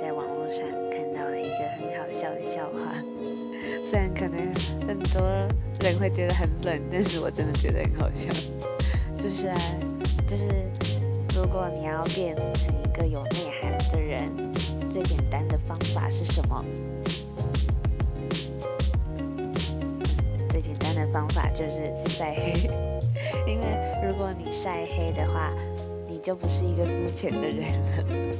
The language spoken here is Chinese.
在网络上看到了一个很好笑的笑话。虽然可能很多人会觉得很冷但是我真的觉得很好笑。就是啊就是如果你要变成一个有内涵的人最简单的方法是什么？最简单的方法就是晒黑。因为如果你晒黑的话你就不是一个肤浅的人了。